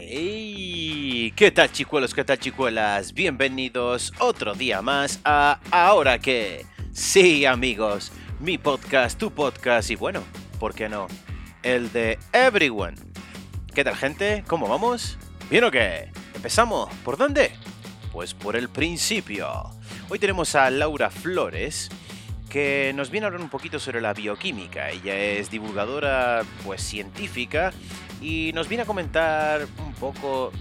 ¡Hey! ¿Qué tal chicuelos? ¿Qué tal chicuelas? Bienvenidos otro día más a Ahora que. Sí amigos, mi podcast, tu podcast y bueno, ¿por qué no? El de Everyone. ¿Qué tal gente? ¿Cómo vamos? ¿Bien o qué? ¿Empezamos? ¿Por dónde? Pues por el principio. Hoy tenemos a Laura Flores, que nos viene a hablar un poquito sobre la bioquímica. Ella es divulgadora, pues científica, y nos viene a comentar un poco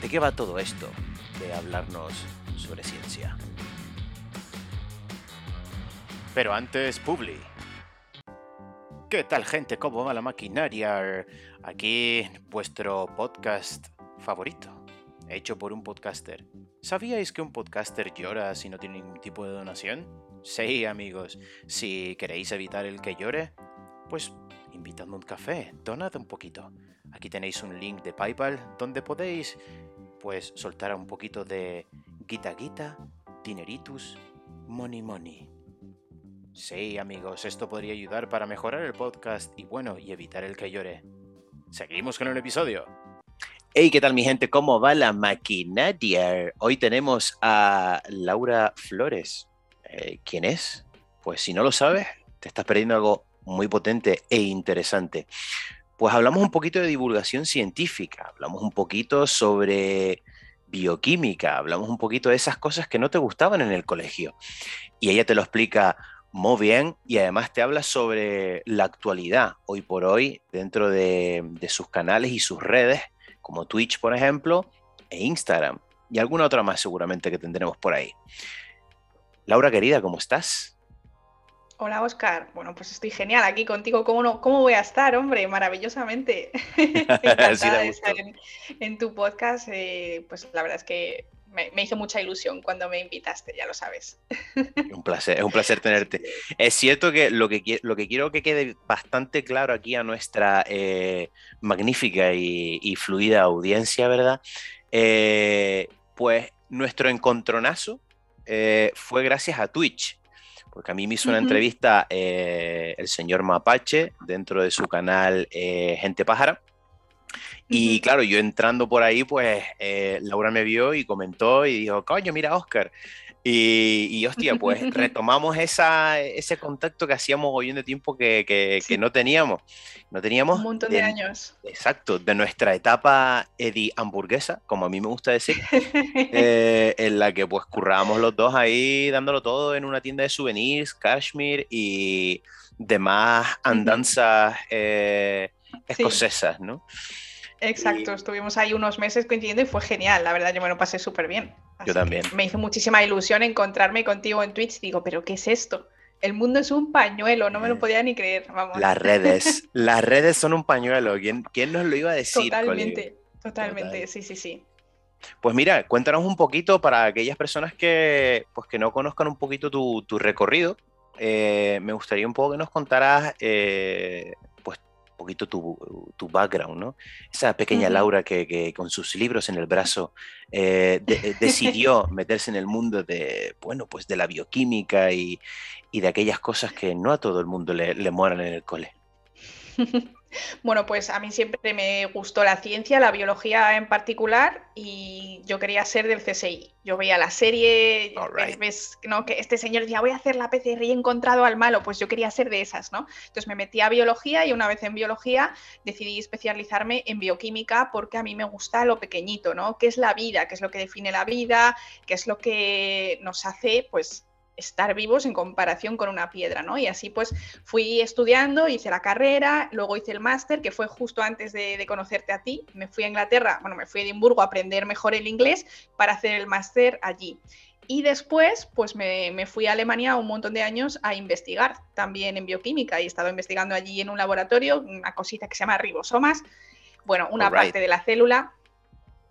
de qué va todo esto, de hablarnos sobre ciencia. Pero antes, Publi. ¿Qué tal gente? ¿Cómo va la maquinaria? Aquí vuestro podcast favorito, hecho por un podcaster. ¿Sabíais que un podcaster llora si no tiene ningún tipo de donación? Sí, amigos, si queréis evitar el que llore, pues invitadme un café, donad un poquito. Aquí tenéis un link de PayPal donde podéis pues soltar un poquito de guita guita, dineritus, money money. Sí, amigos, esto podría ayudar para mejorar el podcast y bueno, y evitar el que llore. Seguimos con el episodio. Hey, ¿qué tal mi gente? ¿Cómo va la maquinaria? Hoy tenemos a Laura Flores. Eh, ¿Quién es? Pues si no lo sabes, te estás perdiendo algo muy potente e interesante. Pues hablamos un poquito de divulgación científica, hablamos un poquito sobre bioquímica, hablamos un poquito de esas cosas que no te gustaban en el colegio. Y ella te lo explica muy bien y además te habla sobre la actualidad hoy por hoy dentro de, sus canales y sus redes, como Twitch, por ejemplo, e Instagram, y alguna otra más seguramente que tendremos por ahí. Laura querida, ¿cómo estás? Hola Oscar, bueno pues estoy genial aquí contigo. ¿Cómo, no, cómo voy a estar, hombre? Maravillosamente. Encantada de estar en, tu podcast. Eh, pues la verdad es que me, hizo mucha ilusión cuando me invitaste, ya lo sabes. Un placer, es un placer tenerte. Es cierto que lo que, lo que quiero que quede bastante claro aquí a nuestra eh, magnífica y, fluida audiencia, ¿verdad? Eh, pues nuestro encontronazo eh, fue gracias a Twitch. Porque a mí me hizo una entrevista el señor Mapache dentro de su canal Gente Pájara. Y claro, yo entrando por ahí, pues eh, Laura me vio y comentó y dijo, coño, mira Oscar. Y, y hostia, pues retomamos esa, ese contacto que hacíamos hoy en de tiempo que, que, no teníamos. No teníamos... Un montón de, años. Exacto, de nuestra etapa Eddie hamburguesa, como a mí me gusta decir, eh, en la que pues currábamos los dos ahí dándolo todo en una tienda de souvenirs, cashmere y demás andanzas eh, escocesas, ¿no? Exacto, estuvimos ahí unos meses coincidiendo y fue genial, la verdad, yo me lo pasé súper bien. Yo también. Me hizo muchísima ilusión encontrarme contigo en Twitch. Digo, ¿pero qué es esto? El mundo es un pañuelo, no me lo podía ni creer. Vamos. Las redes, las redes son un pañuelo. ¿Quién, quién nos lo iba a decir? Totalmente, totalmente, sí, sí, sí. Pues mira, cuéntanos un poquito para aquellas personas que, pues que no conozcan un poquito tu, recorrido. Eh, me gustaría un poco que nos contaras eh, poquito tu, tu, background, ¿no? Esa pequeña Laura que, con sus libros en el brazo eh, eh, decidió meterse en el mundo de, bueno, pues de la bioquímica y, de aquellas cosas que no a todo el mundo le, le moran en el cole. Bueno, pues a mí siempre me gustó la ciencia, la biología en particular, y yo quería ser del CSI. Yo veía la serie, ves, ¿no? que este señor decía, voy a hacer la PCR y he encontrado al malo, pues yo quería ser de esas, ¿no? Entonces me metí a biología y una vez en biología decidí especializarme en bioquímica porque a mí me gusta lo pequeñito, ¿no? ¿Qué es la vida? ¿Qué es lo que define la vida? ¿Qué es lo que nos hace, pues, estar vivos en comparación con una piedra, ¿no? Y así pues fui estudiando, hice la carrera, luego hice el máster, que fue justo antes de, conocerte a ti. Me fui a Inglaterra, bueno, me fui a Edimburgo a aprender mejor el inglés para hacer el máster allí. Y después, pues me, fui a Alemania un montón de años a investigar también en bioquímica y he estado investigando allí en un laboratorio, una cosita que se llama ribosomas, bueno, una parte de la célula.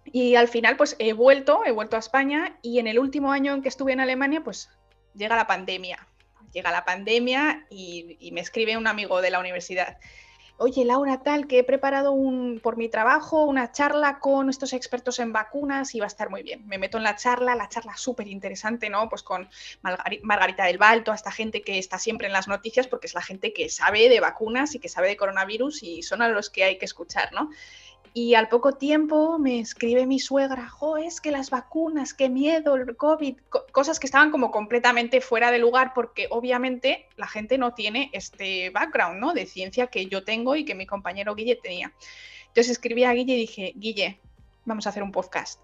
Y al final, pues he vuelto, he vuelto a España y en el último año en que estuve en Alemania, pues llega la pandemia. Llega la pandemia y, me escribe un amigo de la universidad. Oye, Laura, tal, que he preparado un, por mi trabajo una charla con estos expertos en vacunas y va a estar muy bien. Me meto en la charla, la charla súper interesante, ¿no? Pues con Margarita del Val, toda esta gente que está siempre en las noticias porque es la gente que sabe de vacunas y que sabe de coronavirus y son a los que hay que escuchar, ¿no? Y al poco tiempo me escribe mi suegra, jo, es que las vacunas, qué miedo, el COVID, cosas que estaban como completamente fuera de lugar porque obviamente la gente no tiene este background, ¿no? De ciencia que yo tengo y que mi compañero Guille tenía. Entonces escribí a Guille y dije, Guille, vamos a hacer un podcast.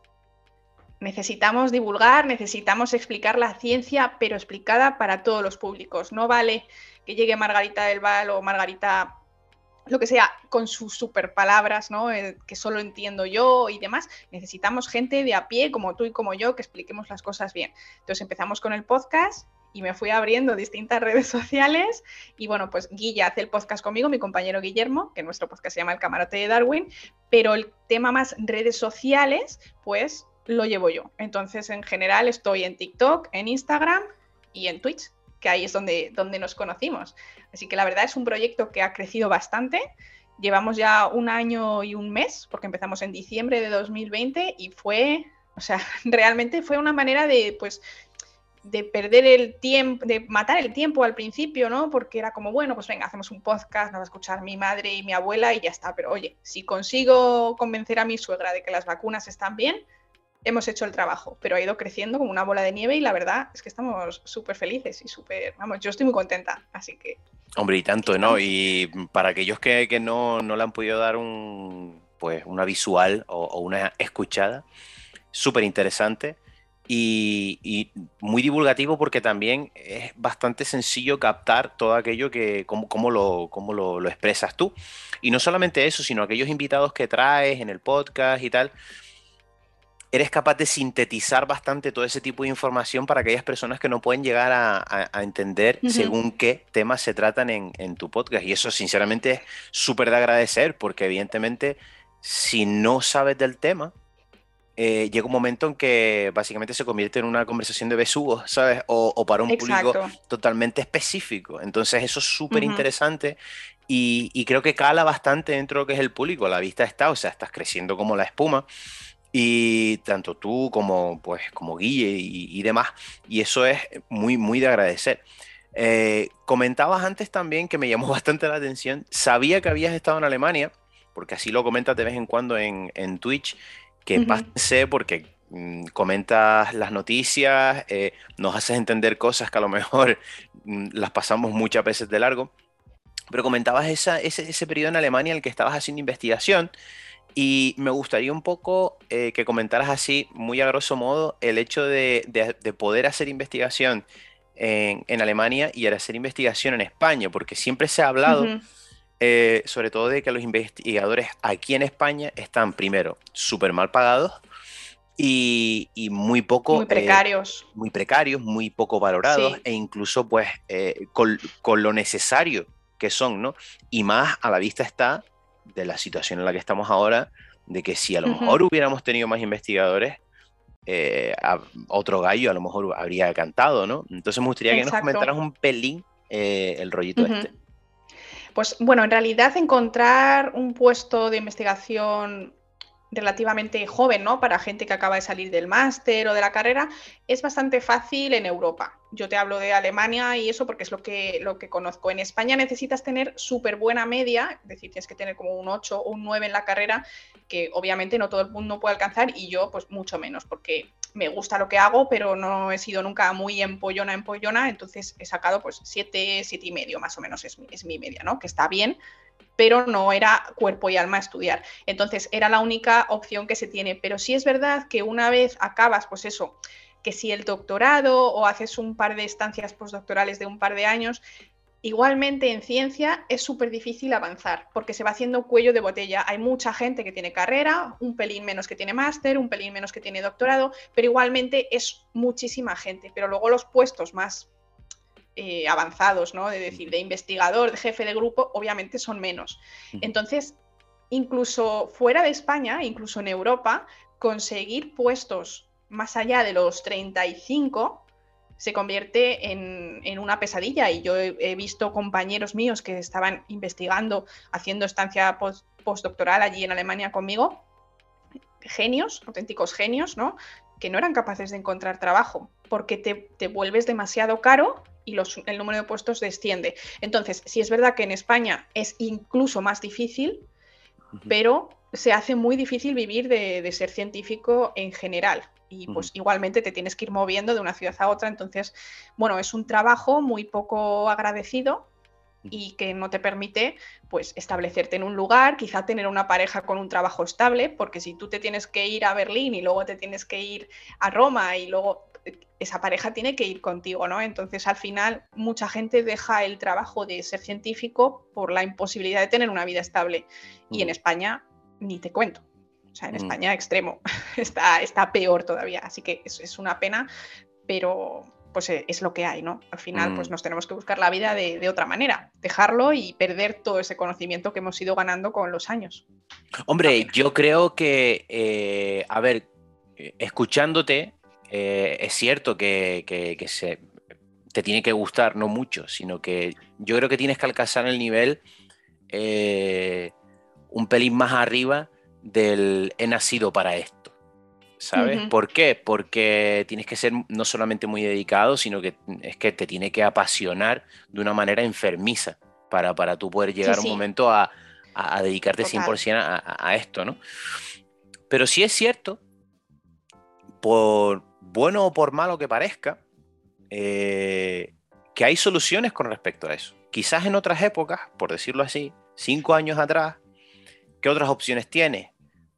Necesitamos divulgar, necesitamos explicar la ciencia, pero explicada para todos los públicos. No vale que llegue Margarita del Val o Margarita lo que sea, con sus super palabras, ¿no? Eh, que solo entiendo yo y demás. Necesitamos gente de a pie, como tú y como yo, que expliquemos las cosas bien. Entonces empezamos con el podcast y me fui abriendo distintas redes sociales. Y bueno, pues Guille hace el podcast conmigo, mi compañero Guillermo, que nuestro podcast se llama El Camarote de Darwin, pero el tema más redes sociales, pues lo llevo yo. Entonces, en general, estoy en TikTok, en Instagram y en Twitch que ahí es donde, donde nos conocimos. Así que la verdad es un proyecto que ha crecido bastante. Llevamos ya un año y un mes, porque empezamos en diciembre de 2020 y fue, o sea, realmente fue una manera de, pues, de perder el tiempo, de matar el tiempo al principio, ¿no? Porque era como, bueno, pues venga, hacemos un podcast, nos va a escuchar mi madre y mi abuela y ya está. Pero oye, si consigo convencer a mi suegra de que las vacunas están bien, hemos hecho el trabajo, pero ha ido creciendo como una bola de nieve y la verdad es que estamos súper felices y súper, vamos, yo estoy muy contenta, así que... Hombre, y tanto, ¿no? Y para aquellos que, no, le han podido dar un, pues, una visual o, una escuchada, súper interesante. Y, muy divulgativo porque también es bastante sencillo captar todo aquello que, cómo, lo, cómo lo, lo, expresas tú. Y no solamente eso, sino aquellos invitados que traes en el podcast y tal, eres capaz de sintetizar bastante todo ese tipo de información para aquellas personas que no pueden llegar a, entender según qué temas se tratan en, tu podcast. Y eso sinceramente es súper de agradecer porque evidentemente si no sabes del tema, eh, llega un momento en que básicamente se convierte en una conversación de besugos, ¿sabes? O, para un público totalmente específico. Entonces eso es súper interesante y, y creo que cala bastante dentro de lo que es el público. A la vista está, o sea, estás creciendo como la espuma. Y tanto tú como, pues, como Guille y, demás. Y eso es muy, muy de agradecer. Eh, comentabas antes también que me llamó bastante la atención. Sabía que habías estado en Alemania, porque así lo comentas de vez en cuando en, Twitch, que uh porque mm, comentas las noticias, eh, nos haces entender cosas que a lo mejor mm, las pasamos muchas veces de largo. Pero comentabas esa, ese, ese periodo en Alemania en el que estabas haciendo investigación y me gustaría un poco eh, que comentaras así, muy a grosso modo, el hecho de, poder hacer investigación en, Alemania y hacer investigación en España, porque siempre se ha hablado, eh, sobre todo de que los investigadores aquí en España están, primero, súper mal pagados y, muy poco... Muy eh, precarios. muy precarios, muy poco valorados e incluso pues con, con lo necesario que son, ¿no? Y más a la vista está de la situación en la que estamos ahora, de que si a lo mejor hubiéramos tenido más investigadores, eh, otro gallo a lo mejor habría cantado, ¿no? Entonces me gustaría que nos comentaras un pelín eh, el rollito este. Pues bueno, en realidad encontrar un puesto de investigación relativamente joven, ¿no? Para gente que acaba de salir del máster o de la carrera, es bastante fácil en Europa. Yo te hablo de Alemania y eso porque es lo que, lo que conozco. En España necesitas tener súper buena media, es decir, tienes que tener como un 8 o un 9 en la carrera, que obviamente no todo el mundo puede alcanzar y yo pues mucho menos, porque me gusta lo que hago, pero no he sido nunca muy empollona, empollona, entonces he sacado pues 7, 7 y medio más o menos es, es mi media, ¿no? Que está bien, pero no era cuerpo y alma estudiar. Entonces era la única opción que se tiene. Pero sí es verdad que una vez acabas, pues eso, que si el doctorado o haces un par de estancias postdoctorales de un par de años, igualmente en ciencia es súper difícil avanzar porque se va haciendo cuello de botella. Hay mucha gente que tiene carrera, un pelín menos que tiene máster, un pelín menos que tiene doctorado, pero igualmente es muchísima gente. Pero luego los puestos más eh, avanzados, ¿no? De decir, de investigador, de jefe de grupo, obviamente son menos. Entonces, incluso fuera de España, incluso en Europa, conseguir puestos más allá de los 35 se convierte en, una pesadilla. Y yo he, visto compañeros míos que estaban investigando, haciendo estancia postdoctoral allí en Alemania conmigo, genios, auténticos genios, ¿no? Que no eran capaces de encontrar trabajo porque te, te vuelves demasiado caro y el número de puestos desciende. Entonces, si es verdad que en España es incluso más difícil, pero se hace muy difícil vivir de, ser científico en general. Y pues igualmente te tienes que ir moviendo de una ciudad a otra. Entonces, bueno, es un trabajo muy poco agradecido y que no te permite pues establecerte en un lugar, quizá tener una pareja con un trabajo estable, porque si tú te tienes que ir a Berlín y luego te tienes que ir a Roma y luego eh, esa pareja tiene que ir contigo, ¿no? Entonces al final mucha gente deja el trabajo de ser científico por la imposibilidad de tener una vida estable y en. España ni te cuento. O sea, en mm. España extremo está, está peor todavía, así que es, es una pena, pero pues eh, es lo que hay, ¿no? Al final, pues mm. nos tenemos que buscar la vida de, otra manera, dejarlo y perder todo ese conocimiento que hemos ido ganando con los años. Hombre, yo creo que, eh, a ver, escuchándote, eh, es cierto que, se, te tiene que gustar, no mucho, sino que yo creo que tienes que alcanzar el nivel un pelín más arriba del he nacido para esto. ¿sabes? ¿Por qué? Porque tienes que ser no solamente muy dedicado, sino que es que te tiene que apasionar de una manera enfermiza para, para tú poder llegar un momento a, dedicarte 100% a, esto, ¿no? Pero sí es cierto, por bueno o por malo que parezca, eh, que hay soluciones con respecto a eso. Quizás en otras épocas, por decirlo así, cinco años atrás, ¿qué otras opciones tienes?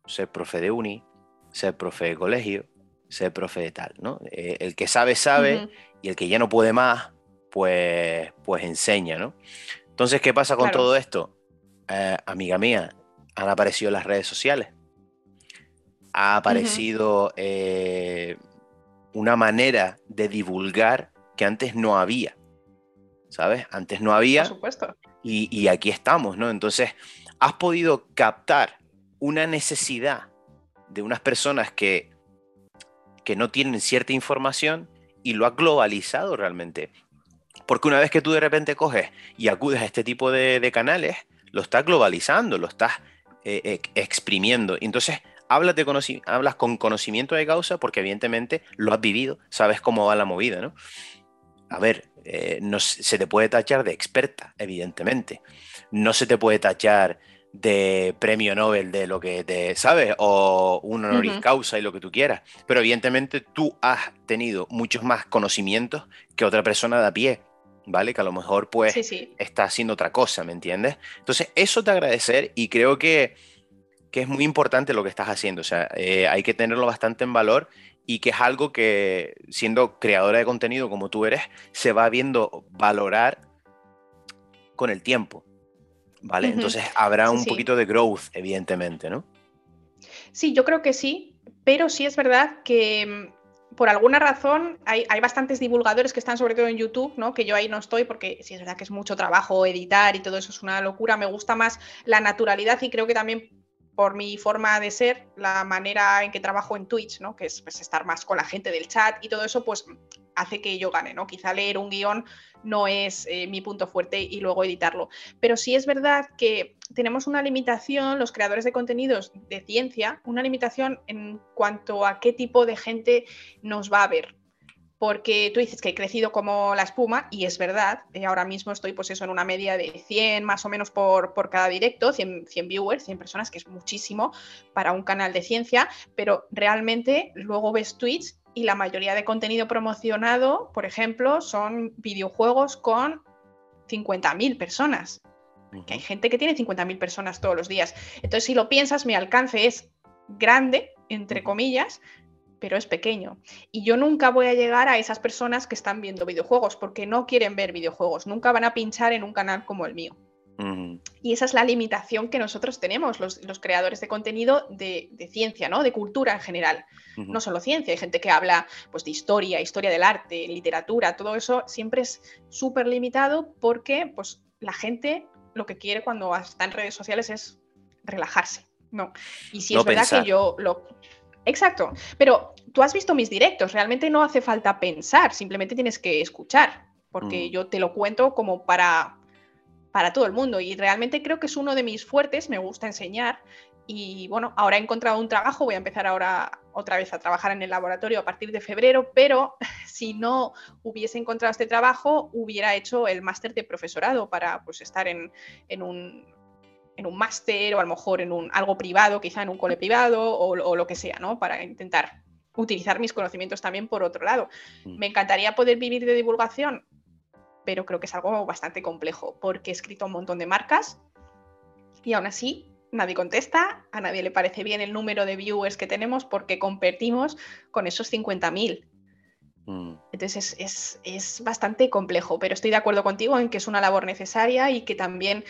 Ser profe de uni, ser profe de colegio, ser profe de tal, ¿no? Eh, el que sabe, sabe, y el que ya no puede más, pues, pues enseña, ¿no? Entonces, ¿qué pasa con todo esto? Eh, amiga mía, han aparecido las redes sociales. Ha aparecido eh, una manera de divulgar que antes no había. ¿Sabes? Antes no había. Por supuesto. Y, y aquí estamos, ¿no? Entonces, has podido captar una necesidad de unas personas que, que no tienen cierta información y lo ha globalizado realmente. Porque una vez que tú de repente coges y acudes a este tipo de, canales, lo estás globalizando, lo estás eh, exprimiendo. Y entonces hablas, de hablas con conocimiento de causa porque evidentemente lo has vivido, sabes cómo va la movida, ¿no? A ver, eh, no, se te puede tachar de experta, evidentemente. No se te puede tachar de premio Nobel de lo que te sabes o un honoris causa y lo que tú quieras. Pero evidentemente tú has tenido muchos más conocimientos que otra persona de a pie, ¿vale? Que a lo mejor pues está haciendo otra cosa, ¿me entiendes? Entonces eso te agradecer y creo que, que es muy importante lo que estás haciendo. O sea, eh, hay que tenerlo bastante en valor y que es algo que siendo creadora de contenido como tú eres, se va viendo valorar con el tiempo. ¿Vale? Entonces habrá un poquito de growth, evidentemente, ¿no? Sí, yo creo que sí, pero sí es verdad que mm, por alguna razón hay, bastantes divulgadores que están sobre todo en YouTube, ¿no? Que yo ahí no estoy porque sí es verdad que es mucho trabajo editar y todo eso es una locura. Me gusta más la naturalidad y creo que también por mi forma de ser, la manera en que trabajo en Twitch, ¿no? Que es pues, estar más con la gente del chat y todo eso, pues hace que yo gane, ¿no? Quizá leer un guion no es eh, mi punto fuerte y luego editarlo. Pero sí es verdad que tenemos una limitación, los creadores de contenidos de ciencia, una limitación en cuanto a qué tipo de gente nos va a ver. Porque tú dices que he crecido como la espuma y es verdad, eh, ahora mismo estoy pues eso en una media de 100 más o menos por, por cada directo, 100, 100 viewers, 100 personas, que es muchísimo para un canal de ciencia, pero realmente luego ves tweets y la mayoría de contenido promocionado, por ejemplo, son videojuegos con 50.000 personas. Que hay gente que tiene 50.000 personas todos los días. Entonces, si lo piensas, mi alcance es grande, entre comillas, pero es pequeño. Y yo nunca voy a llegar a esas personas que están viendo videojuegos porque no quieren ver videojuegos. Nunca van a pinchar en un canal como el mío. Y esa es la limitación que nosotros tenemos, los, creadores de contenido de, ciencia, ¿no? De cultura en general. No solo ciencia, hay gente que habla pues, de historia, historia del arte, literatura, todo eso siempre es súper limitado porque pues, la gente lo que quiere cuando está en redes sociales es relajarse. No. Y si es verdad que yo lo. Exacto. Pero tú has visto mis directos, realmente no hace falta pensar, simplemente tienes que escuchar, porque mm. yo te lo cuento como para para todo el mundo y realmente creo que es uno de mis fuertes, me gusta enseñar y bueno, ahora he encontrado un trabajo, voy a empezar ahora otra vez a trabajar en el laboratorio a partir de febrero, pero si no hubiese encontrado este trabajo, hubiera hecho el máster de profesorado para pues estar en, un en un máster o a lo mejor en un, algo privado, quizá en un cole privado o, o lo que sea, ¿no? Para intentar utilizar mis conocimientos también por otro lado. Mm. Me encantaría poder vivir de divulgación, pero creo que es algo bastante complejo porque he escrito un montón de marcas y aún así nadie contesta, a nadie le parece bien el número de viewers que tenemos porque competimos con esos 50.000. Mm. Entonces es, bastante complejo, pero estoy de acuerdo contigo en que es una labor necesaria y que también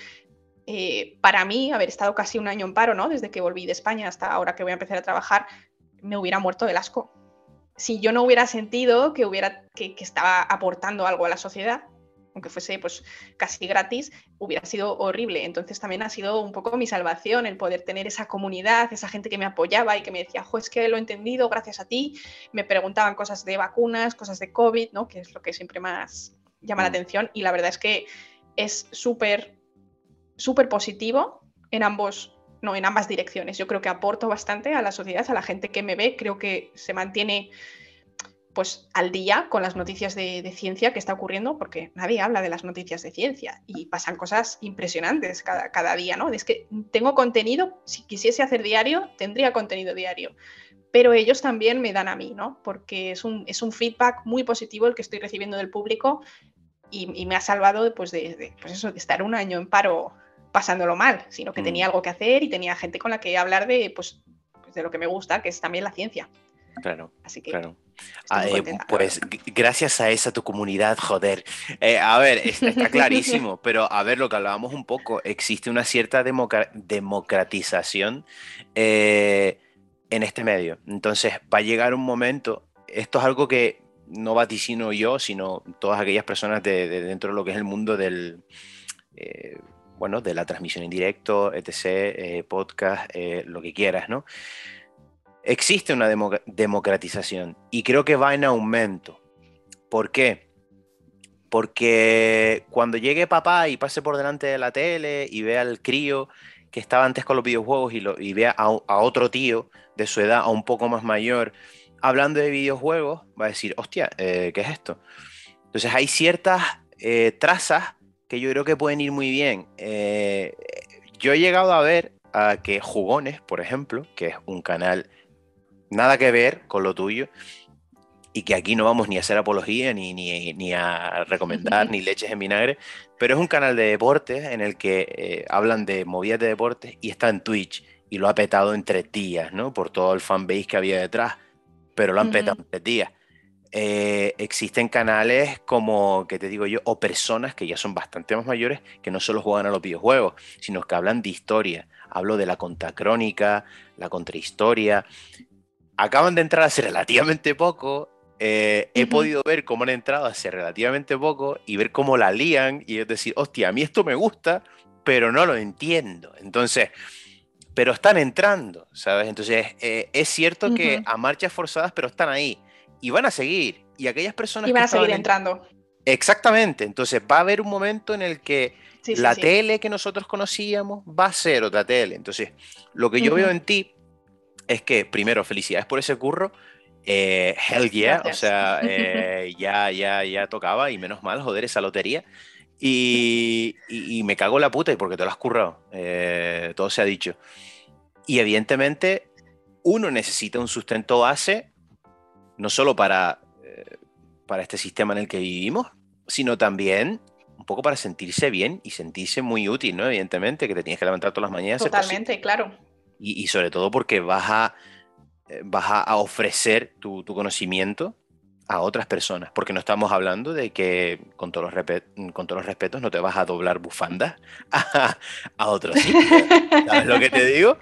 eh, para mí, haber estado casi un año en paro, ¿no? Desde que volví de España hasta ahora que voy a empezar a trabajar, me hubiera muerto del asco. Si yo no hubiera sentido que, hubiera, que, estaba aportando algo a la sociedad, aunque fuese pues casi gratis, hubiera sido horrible. Entonces también ha sido un poco mi salvación el poder tener esa comunidad, esa gente que me apoyaba y que me decía, jo, es que lo he entendido gracias a ti. Me preguntaban cosas de vacunas, cosas de COVID, ¿no? Que es lo que siempre más llama la mm. atención. Y la verdad es que es súper, súper positivo en ambos no, en ambas direcciones. Yo creo que aporto bastante a la sociedad, a la gente que me ve, creo que se mantiene pues al día con las noticias de, ciencia que está ocurriendo, porque nadie habla de las noticias de ciencia y pasan cosas impresionantes cada, cada día, ¿no? Es que tengo contenido, si quisiese hacer diario, tendría contenido diario, pero ellos también me dan a mí, ¿no? Porque es un, es un feedback muy positivo el que estoy recibiendo del público y, me ha salvado pues, de, pues eso, de estar un año en paro pasándolo mal, sino que tenía mm. algo que hacer y tenía gente con la que hablar de, pues, pues, de lo que me gusta, que es también la ciencia. Claro. Así que. Claro. Ah, eh, pues gracias a esa tu comunidad, joder. Eh, a ver, está, clarísimo, pero a ver lo que hablábamos un poco, existe una cierta democratización eh, en este medio. Entonces va a llegar un momento, esto es algo que no vaticino yo, sino todas aquellas personas de, dentro de lo que es el mundo del bueno, de la transmisión en directo, etc., eh, podcast, eh, lo que quieras, ¿no? Existe una democratización y creo que va en aumento. ¿Por qué? Porque cuando llegue papá y pase por delante de la tele y vea al crío que estaba antes con los videojuegos y, lo, y vea a, otro tío de su edad, a un poco más mayor, hablando de videojuegos, va a decir, hostia, eh, ¿qué es esto? Entonces hay ciertas trazas que yo creo que pueden ir muy bien. Eh, yo he llegado a ver a que Jugones, por ejemplo, que es un canal nada que ver con lo tuyo, y que aquí no vamos ni a hacer apología, ni, ni, a recomendar, ni leches en vinagre, pero es un canal de deportes en el que eh, hablan de movidas de deportes y está en Twitch y lo ha petado en tres días, ¿no? Por todo el fanbase que había detrás, pero lo han petado en tres días. Eh, existen canales como, que te digo yo, o personas que ya son bastante más mayores que no solo juegan a los videojuegos, sino que hablan de historia. Hablo de la contracrónica, la contrahistoria. Acaban de entrar hace relativamente poco. Eh, he podido ver cómo han entrado hace relativamente poco y ver cómo la lían y es decir, hostia, a mí esto me gusta, pero no lo entiendo. Entonces, pero están entrando, ¿sabes? Entonces, eh, es cierto que a marchas forzadas, pero están ahí y van a seguir. Y aquellas personas... Y van a seguir entrando. Exactamente. Entonces va a haber un momento en el que la tele que nosotros conocíamos va a ser otra tele. Entonces, lo que yo veo en ti es que, primero, felicidades por ese curro. Eh, hell yeah, o sea, eh, ya, ya, ya tocaba y menos mal, joder, esa lotería. Y, me cago en la puta y porque te lo has currado, eh, todo se ha dicho. Y evidentemente, uno necesita un sustento base no solo para, eh, para este sistema en el que vivimos, sino también un poco para sentirse bien y sentirse muy útil, ¿no? Evidentemente, que te tienes que levantar todas las mañanas. Totalmente, claro. Y, sobre todo porque vas a, eh, vas a ofrecer tu, tu conocimiento a otras personas, porque no estamos hablando de que, con todos los, con todos los respetos, no te vas a doblar bufanda a, a otro sitio. ¿Sabes lo que te digo?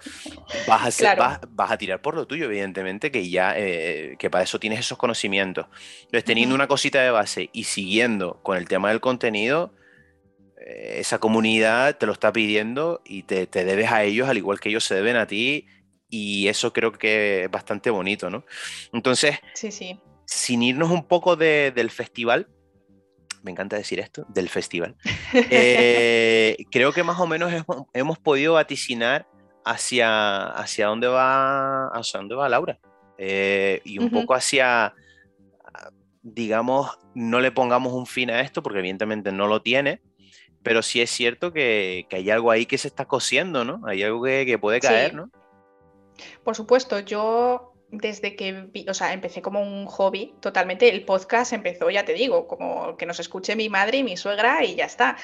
Vas a, vas, a tirar por lo tuyo, evidentemente, que ya, eh, que para eso tienes esos conocimientos. Entonces, teniendo una cosita de base y siguiendo con el tema del contenido, esa comunidad te lo está pidiendo y te, te debes a ellos al igual que ellos se deben a ti y eso creo que es bastante bonito, ¿no? Entonces, sí, sí sin irnos un poco del festival, me encanta decir esto, del festival, eh, creo que más o menos hemos, podido vaticinar hacia, hacia, dónde, va, hacia dónde va Laura. Eh, y un poco hacia, digamos, no le pongamos un fin a esto, porque evidentemente no lo tiene, pero sí es cierto que, hay algo ahí que se está cosiendo, ¿no? Hay algo que, puede caer, ¿no? Por supuesto, yo desde que o sea, empecé como un hobby totalmente, el podcast empezó, ya te digo, como que nos escuche mi madre y mi suegra y ya está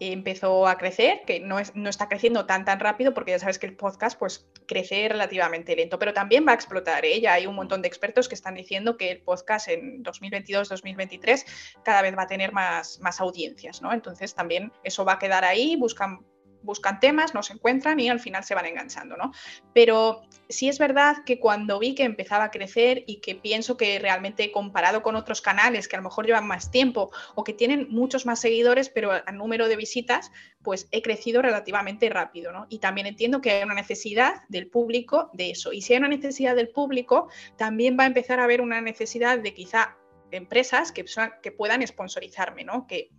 empezó a crecer, que no, es, no está creciendo tan tan rápido porque ya sabes que el podcast pues crece relativamente lento, pero también va a explotar. ¿eh? Ya hay un montón de expertos que están diciendo que el podcast en 2022-2023 cada vez va a tener más, más audiencias, ¿no? Entonces también eso va a quedar ahí, buscan buscan temas, no se encuentran y al final se van enganchando, ¿no? Pero sí es verdad que cuando vi que empezaba a crecer y que pienso que realmente comparado con otros canales que a lo mejor llevan más tiempo o que tienen muchos más seguidores, pero a número de visitas, pues he crecido relativamente rápido, ¿no? Y también entiendo que hay una necesidad del público de eso. Y si hay una necesidad del público, también va a empezar a haber una necesidad de quizá empresas que, puedan sponsorizarme, ¿no? Que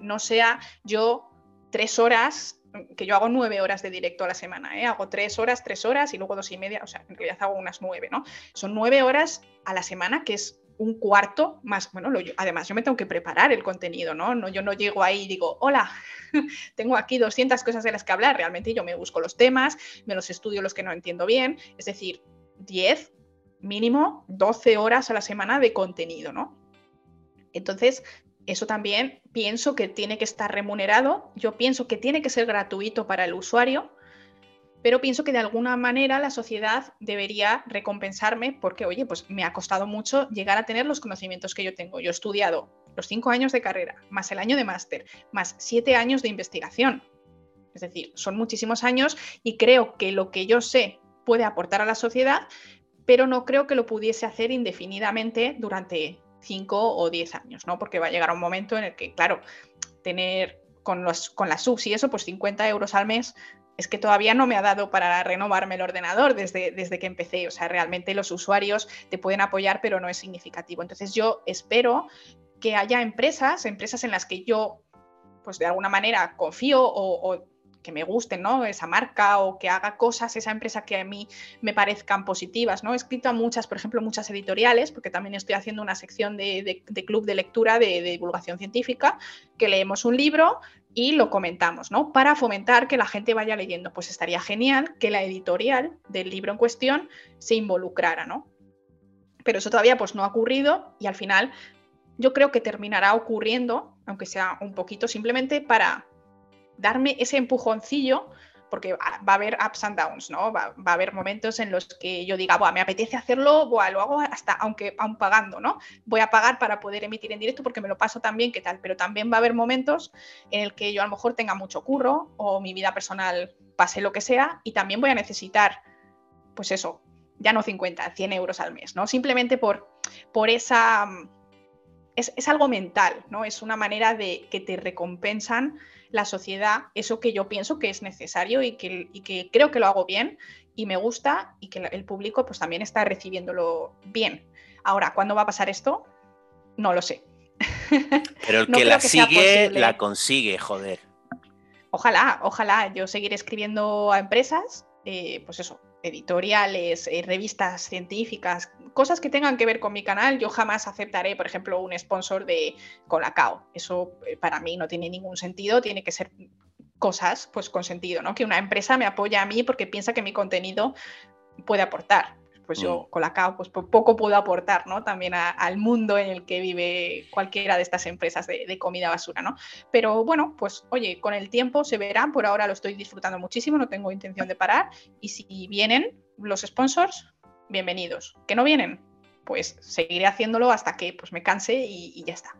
no sea yo tres horas que yo hago nueve horas de directo a la semana, ¿eh? hago tres horas, tres horas y luego dos y media, o sea, en realidad hago unas nueve, ¿no? Son nueve horas a la semana, que es un cuarto más, bueno, además yo me tengo que preparar el contenido, ¿no? ¿no? Yo no llego ahí y digo, hola, tengo aquí 200 cosas de las que hablar, realmente yo me busco los temas, me los estudio los que no entiendo bien, es decir, 10, mínimo 12 horas a la semana de contenido, ¿no? Entonces, eso también pienso que tiene que estar remunerado, yo pienso que tiene que ser gratuito para el usuario, pero pienso que de alguna manera la sociedad debería recompensarme porque, oye, pues me ha costado mucho llegar a tener los conocimientos que yo tengo. Yo he estudiado los cinco años de carrera, más el año de máster, más siete años de investigación. Es decir, son muchísimos años y creo que lo que yo sé puede aportar a la sociedad, pero no creo que lo pudiese hacer indefinidamente durante 5 o 10 años, ¿no? Porque va a llegar un momento en el que, claro, tener con, los, con las subs y eso, pues 50 euros al mes, es que todavía no me ha dado para renovarme el ordenador desde, desde que empecé. O sea, realmente los usuarios te pueden apoyar, pero no es significativo. Entonces yo espero que haya empresas, empresas en las que yo, pues de alguna manera confío o, o que me guste, ¿no? Esa marca o que haga cosas, esa empresa que a mí me parezcan positivas, ¿no? He escrito a muchas, por ejemplo, muchas editoriales, porque también estoy haciendo una sección de, club de lectura de, divulgación científica, que leemos un libro y lo comentamos, ¿no? Para fomentar que la gente vaya leyendo. Pues estaría genial que la editorial del libro en cuestión se involucrara, ¿no? Pero eso todavía pues no ha ocurrido y al final yo creo que terminará ocurriendo, aunque sea un poquito, simplemente para darme ese empujoncillo, porque va a haber ups and downs, ¿no? Va, a haber momentos en los que yo diga, me apetece hacerlo, lo hago hasta, aunque aún pagando, ¿no? Voy a pagar para poder emitir en directo porque me lo paso también, ¿qué tal? Pero también va a haber momentos en el que yo a lo mejor tenga mucho curro o mi vida personal pase lo que sea y también voy a necesitar, pues eso, ya no 50, 100 euros al mes, ¿no? Simplemente por, por esa... Es, es algo mental, ¿no? Es una manera de que te recompensan la sociedad eso que yo pienso que es necesario y que, que creo que lo hago bien y me gusta y que el público pues también está recibiéndolo bien. Ahora, ¿cuándo va a pasar esto? No lo sé. Pero el que la sigue, la consigue, joder. Ojalá, ojalá. Yo seguiré escribiendo a empresas, eh, pues eso, editoriales, eh, revistas científicas, cosas que tengan que ver con mi canal, yo jamás aceptaré, por ejemplo, un sponsor de Colacao. Eso eh, para mí no tiene ningún sentido, tiene que ser cosas pues con sentido, ¿no? Que una empresa me apoya a mí porque piensa que mi contenido puede aportar pues yo mm. con la CAO pues poco puedo aportar, ¿no? También al mundo en el que vive cualquiera de estas empresas de, comida basura, ¿no? Pero bueno, pues oye, con el tiempo se verá, por ahora lo estoy disfrutando muchísimo, no tengo intención de parar y si vienen los sponsors, bienvenidos. ¿Que no vienen? Pues seguiré haciéndolo hasta que pues me canse y, ya está.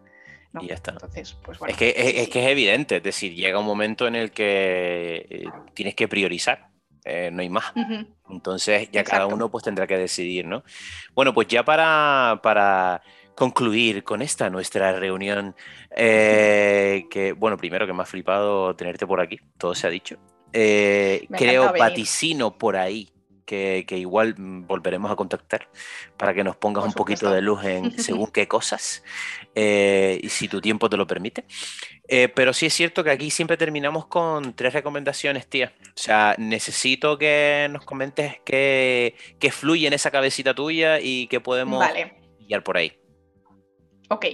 Y ya está. Entonces, pues bueno. Es que es, que es evidente, es decir, llega un momento en el que eh, tienes que priorizar eh, no hay más. Entonces ya cada uno pues tendrá que decidir, ¿no? Bueno, pues ya para, para concluir con esta nuestra reunión, eh, que bueno, primero que me ha flipado tenerte por aquí, todo se ha dicho. Eh, creo, vaticino por ahí que, igual volveremos a contactar para que nos pongas un poquito de luz en según qué cosas, eh, y si tu tiempo te lo permite. Eh, pero sí es cierto que aquí siempre terminamos con tres recomendaciones, tía. O sea, necesito que nos comentes qué, fluye en esa cabecita tuya y qué podemos vale. guiar por ahí. Ok.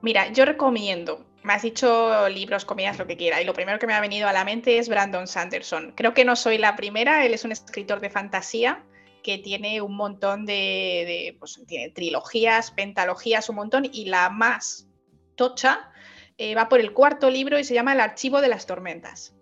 Mira, yo recomiendo me has dicho libros, comidas, lo que quiera. Y lo primero que me ha venido a la mente es Brandon Sanderson. Creo que no soy la primera, él es un escritor de fantasía que tiene un montón de, pues, tiene trilogías, pentalogías, un montón, y la más tocha eh, va por el cuarto libro y se llama El Archivo de las Tormentas.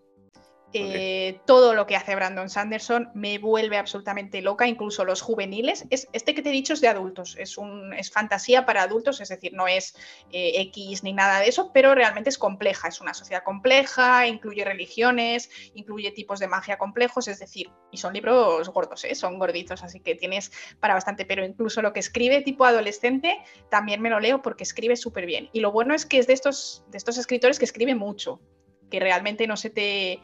Eh, todo lo que hace Brandon Sanderson me vuelve absolutamente loca, incluso los juveniles. Es, este que te he dicho es de adultos, es, un, es fantasía para adultos, es decir, no es eh, X ni nada de eso, pero realmente es compleja, es una sociedad compleja, incluye religiones, incluye tipos de magia complejos, es decir, y son libros gordos, ¿eh? son gorditos, así que tienes para bastante, pero incluso lo que escribe tipo adolescente también me lo leo porque escribe súper bien. Y lo bueno es que es de estos, de estos escritores que escribe mucho, que realmente no se te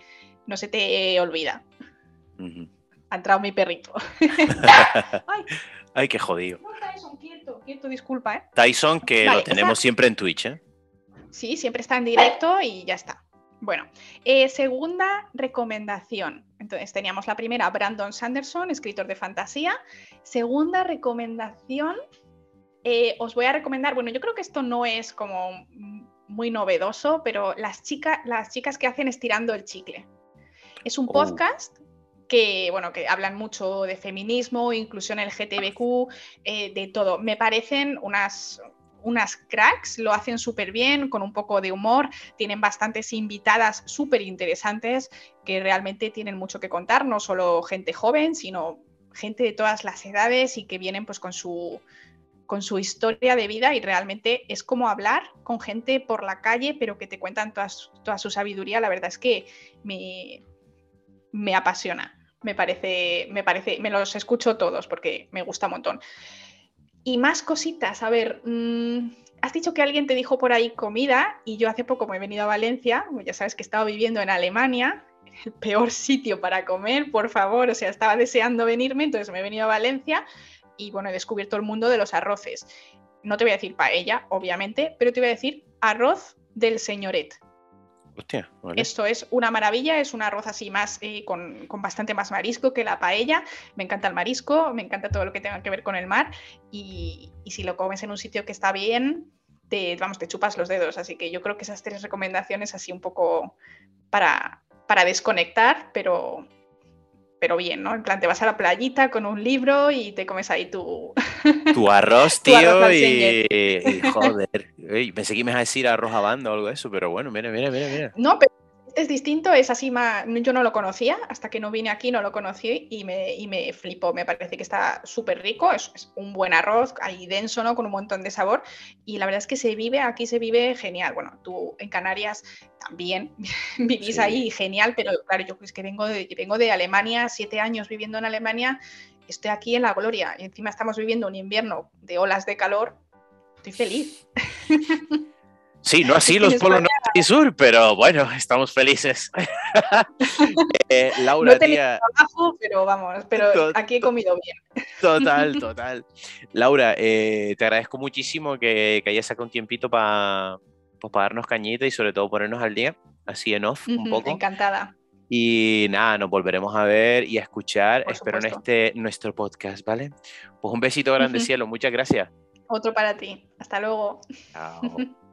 no se te olvida. Ha entrado mi perrito. Ay. qué jodido. Tyson, quieto, quieto, disculpa, ¿eh? Tyson, que lo tenemos siempre en Twitch, ¿eh? Sí, siempre está en directo y ya está. Bueno, eh, segunda recomendación. Entonces teníamos la primera, Brandon Sanderson, escritor de fantasía. Segunda recomendación, eh, os voy a recomendar, bueno, yo creo que esto no es como muy novedoso, pero las, chicas, las chicas que hacen estirando el chicle. Es un oh. podcast que, bueno, que hablan mucho de feminismo, inclusión LGTBQ, eh, de todo. Me parecen unas, unas cracks, lo hacen súper bien, con un poco de humor, tienen bastantes invitadas súper interesantes que realmente tienen mucho que contar, no solo gente joven, sino gente de todas las edades y que vienen pues con su, con su historia de vida y realmente es como hablar con gente por la calle, pero que te cuentan toda su sabiduría. La verdad es que me, me apasiona. Me parece, me parece, me los escucho todos porque me gusta un montón. Y más cositas, a ver, mm, has dicho que alguien te dijo por ahí comida y yo hace poco me he venido a Valencia, ya sabes que he estado viviendo en Alemania, el peor sitio para comer, por favor, o sea, estaba deseando venirme, entonces me he venido a Valencia y bueno, he descubierto el mundo de los arroces. No te voy a decir paella, obviamente, pero te voy a decir arroz del señoret. Esto es una maravilla, es un arroz así más eh, con, bastante más marisco que la paella. Me encanta el marisco, me encanta todo lo que tenga que ver con el mar y, si lo comes en un sitio que está bien, te, vamos, te chupas los dedos. Así que yo creo que esas tres recomendaciones así un poco para, para desconectar, pero, pero bien, ¿no? En plan, te vas a la playita con un libro y te comes ahí tu... Tu arroz, tío, y, joder. pensé que me ibas a decir arroz a banda o algo de eso, pero bueno, mira, mira, mira, mira. No, pero es distinto, es así más. Yo no lo conocía, hasta que no vine aquí no lo conocí y me, y me flipó. Me parece que está súper rico, es, un buen arroz, ahí denso, ¿no? Con un montón de sabor. Y la verdad es que se vive, aquí se vive genial. Bueno, tú en Canarias también vivís ahí genial, pero claro, yo es que vengo de, vengo de Alemania, siete años viviendo en Alemania, estoy aquí en la gloria y encima estamos viviendo un invierno de olas de calor. Estoy feliz. Sí, no así los polos y sur, pero bueno, estamos felices. eh, Laura, no tía... trabajo, pero vamos, pero aquí he comido bien. Total, total. Laura, eh, te agradezco muchísimo que, que hayas sacado un tiempito para pues, darnos cañita y sobre todo ponernos al día, así en off un poco. Encantada. Y nada, nos volveremos a ver y a escuchar, espero en este nuestro podcast, ¿vale? Pues un besito grande, cielo, muchas gracias. Otro para ti. Hasta luego. Chao.